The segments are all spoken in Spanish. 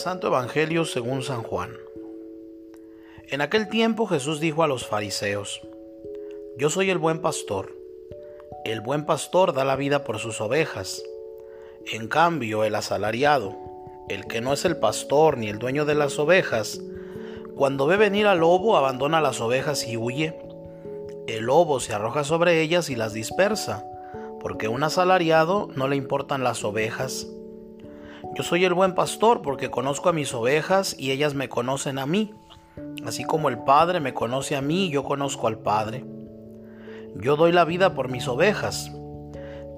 Santo Evangelio según San Juan. En aquel tiempo Jesús dijo a los fariseos, Yo soy el buen pastor. El buen pastor da la vida por sus ovejas. En cambio, el asalariado, el que no es el pastor ni el dueño de las ovejas, cuando ve venir al lobo abandona las ovejas y huye. El lobo se arroja sobre ellas y las dispersa, porque un asalariado no le importan las ovejas yo soy el buen pastor porque conozco a mis ovejas y ellas me conocen a mí. Así como el Padre me conoce a mí, yo conozco al Padre. Yo doy la vida por mis ovejas.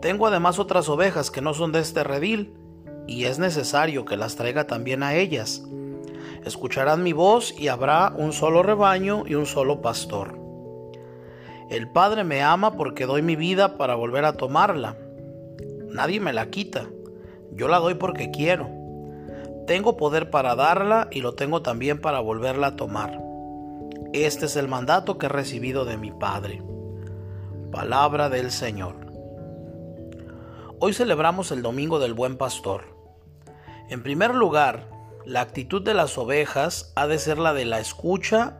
Tengo además otras ovejas que no son de este redil, y es necesario que las traiga también a ellas. Escucharán mi voz y habrá un solo rebaño y un solo pastor. El Padre me ama porque doy mi vida para volver a tomarla. Nadie me la quita yo la doy porque quiero. Tengo poder para darla y lo tengo también para volverla a tomar. Este es el mandato que he recibido de mi Padre. Palabra del Señor. Hoy celebramos el Domingo del Buen Pastor. En primer lugar, la actitud de las ovejas ha de ser la de la escucha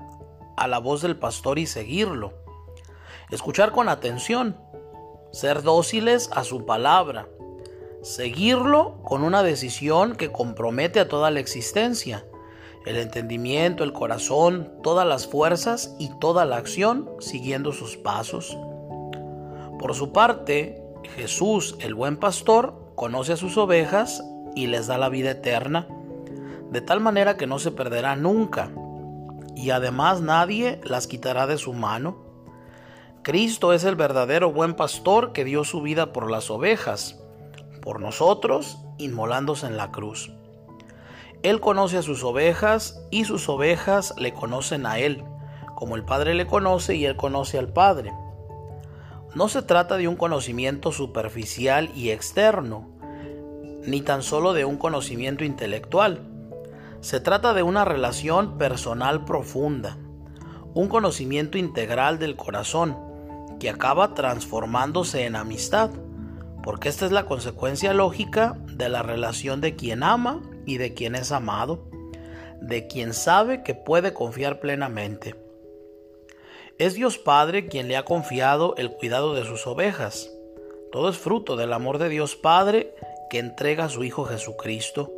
a la voz del pastor y seguirlo. Escuchar con atención, ser dóciles a su palabra, seguirlo con una decisión que compromete a toda la existencia, el entendimiento, el corazón, todas las fuerzas y toda la acción siguiendo sus pasos. Por su parte, Jesús, el buen pastor, conoce a sus ovejas y les da la vida eterna, de tal manera que no se perderá nunca, y además nadie las quitará de su mano. Cristo es el verdadero buen pastor que dio su vida por las ovejas por nosotros, inmolándose en la cruz. Él conoce a sus ovejas y sus ovejas le conocen a Él, como el Padre le conoce y Él conoce al Padre. No se trata de un conocimiento superficial y externo, ni tan solo de un conocimiento intelectual. Se trata de una relación personal profunda, un conocimiento integral del corazón, que acaba transformándose en amistad porque esta es la consecuencia lógica de la relación de quien ama y de quien es amado, de quien sabe que puede confiar plenamente. Es Dios Padre quien le ha confiado el cuidado de sus ovejas. Todo es fruto del amor de Dios Padre que entrega a su Hijo Jesucristo.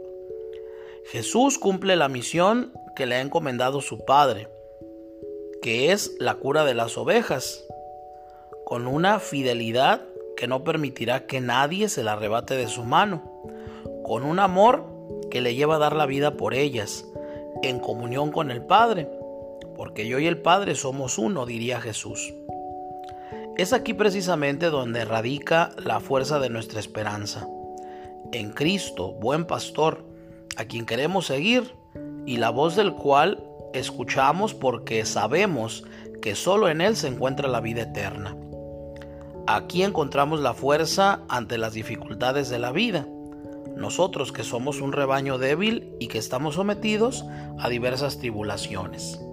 Jesús cumple la misión que le ha encomendado su Padre, que es la cura de las ovejas, con una fidelidad que no permitirá que nadie se la arrebate de su mano, con un amor que le lleva a dar la vida por ellas, en comunión con el Padre, porque yo y el Padre somos uno, diría Jesús. Es aquí precisamente donde radica la fuerza de nuestra esperanza, en Cristo, buen pastor, a quien queremos seguir y la voz del cual escuchamos porque sabemos que solo en Él se encuentra la vida eterna. Aquí encontramos la fuerza ante las dificultades de la vida. Nosotros que somos un rebaño débil y que estamos sometidos a diversas tribulaciones.